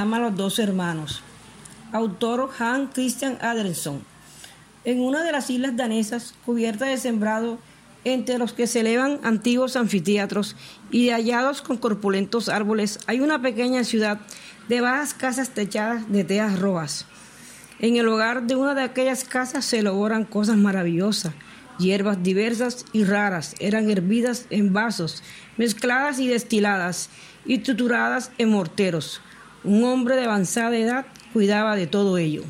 llama Los dos hermanos. Autor Hans Christian Andersen. En una de las islas danesas, cubierta de sembrado, entre los que se elevan antiguos anfiteatros y hallados con corpulentos árboles, hay una pequeña ciudad de bajas casas techadas de teas rojas. En el hogar de una de aquellas casas se elaboran cosas maravillosas. Hierbas diversas y raras eran hervidas en vasos, mezcladas y destiladas y trituradas en morteros un hombre de avanzada edad cuidaba de todo ello.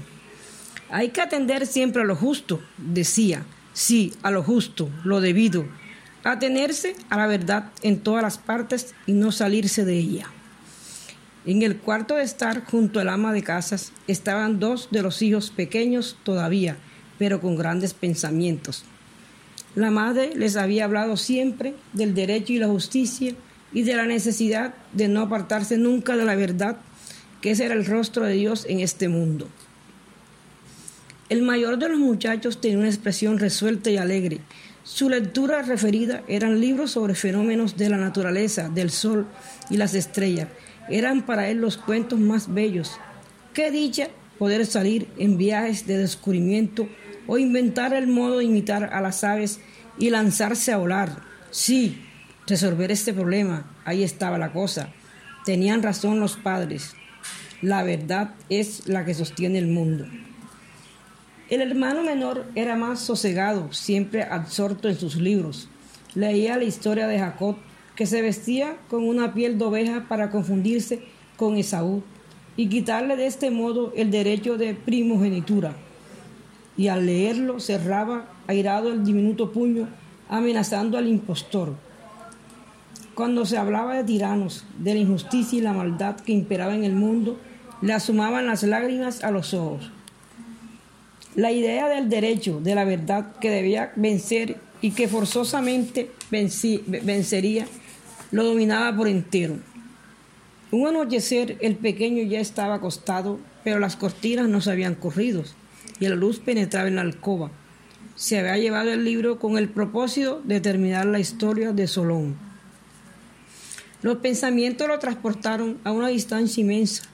Hay que atender siempre a lo justo, decía, sí, a lo justo, lo debido, atenerse a la verdad en todas las partes y no salirse de ella. En el cuarto de estar junto al ama de casas estaban dos de los hijos pequeños todavía, pero con grandes pensamientos. La madre les había hablado siempre del derecho y la justicia y de la necesidad de no apartarse nunca de la verdad que ese era el rostro de Dios en este mundo. El mayor de los muchachos tenía una expresión resuelta y alegre. Su lectura referida eran libros sobre fenómenos de la naturaleza, del sol y las estrellas. Eran para él los cuentos más bellos. Qué dicha poder salir en viajes de descubrimiento o inventar el modo de imitar a las aves y lanzarse a volar. Sí, resolver este problema, ahí estaba la cosa. Tenían razón los padres. La verdad es la que sostiene el mundo. El hermano menor era más sosegado, siempre absorto en sus libros. Leía la historia de Jacob, que se vestía con una piel de oveja para confundirse con Esaú y quitarle de este modo el derecho de primogenitura. Y al leerlo cerraba airado el diminuto puño, amenazando al impostor. Cuando se hablaba de tiranos, de la injusticia y la maldad que imperaba en el mundo, le asumaban las lágrimas a los ojos. La idea del derecho, de la verdad que debía vencer y que forzosamente vencería, lo dominaba por entero. Un anochecer el pequeño ya estaba acostado, pero las cortinas no se habían corrido y la luz penetraba en la alcoba. Se había llevado el libro con el propósito de terminar la historia de Solón. Los pensamientos lo transportaron a una distancia inmensa,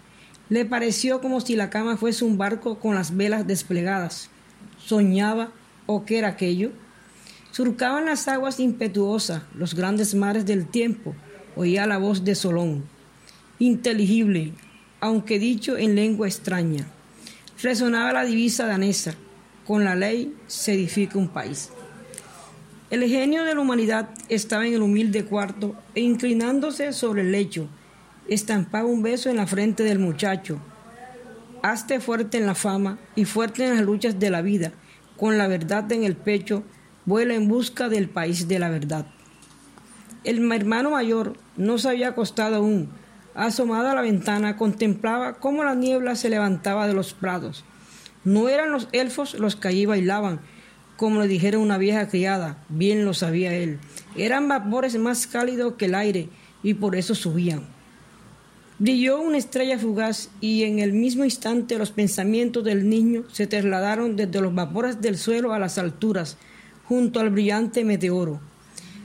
le pareció como si la cama fuese un barco con las velas desplegadas. Soñaba, o qué era aquello. Surcaban las aguas impetuosas, los grandes mares del tiempo. Oía la voz de Solón, inteligible, aunque dicho en lengua extraña. Resonaba la divisa danesa, con la ley se edifica un país. El genio de la humanidad estaba en el humilde cuarto e inclinándose sobre el lecho, estampaba un beso en la frente del muchacho. Hazte fuerte en la fama y fuerte en las luchas de la vida, con la verdad en el pecho, vuela en busca del país de la verdad. El hermano mayor no se había acostado aún. Asomado a la ventana, contemplaba cómo la niebla se levantaba de los prados. No eran los elfos los que allí bailaban, como le dijera una vieja criada, bien lo sabía él. Eran vapores más cálidos que el aire y por eso subían. Brilló una estrella fugaz y en el mismo instante los pensamientos del niño se trasladaron desde los vapores del suelo a las alturas, junto al brillante meteoro.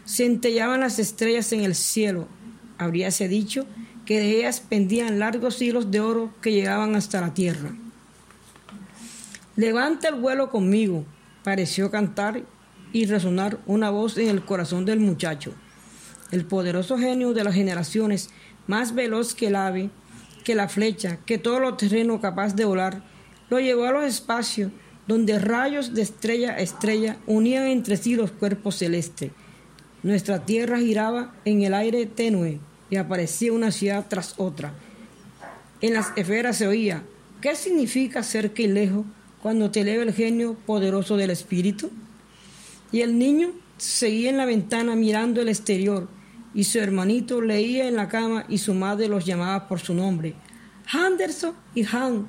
Centellaban las estrellas en el cielo. Habríase dicho que de ellas pendían largos hilos de oro que llegaban hasta la tierra. Levanta el vuelo conmigo, pareció cantar y resonar una voz en el corazón del muchacho. El poderoso genio de las generaciones más veloz que el ave, que la flecha, que todo lo terreno capaz de volar, lo llevó a los espacios donde rayos de estrella a estrella unían entre sí los cuerpos celestes. Nuestra tierra giraba en el aire tenue y aparecía una ciudad tras otra. En las esferas se oía, ¿qué significa cerca y lejos cuando te eleva el genio poderoso del espíritu? Y el niño seguía en la ventana mirando el exterior, y su hermanito leía en la cama y su madre los llamaba por su nombre. Anderson y Han,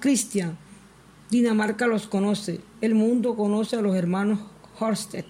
Christian. Dinamarca los conoce, el mundo conoce a los hermanos Horsted.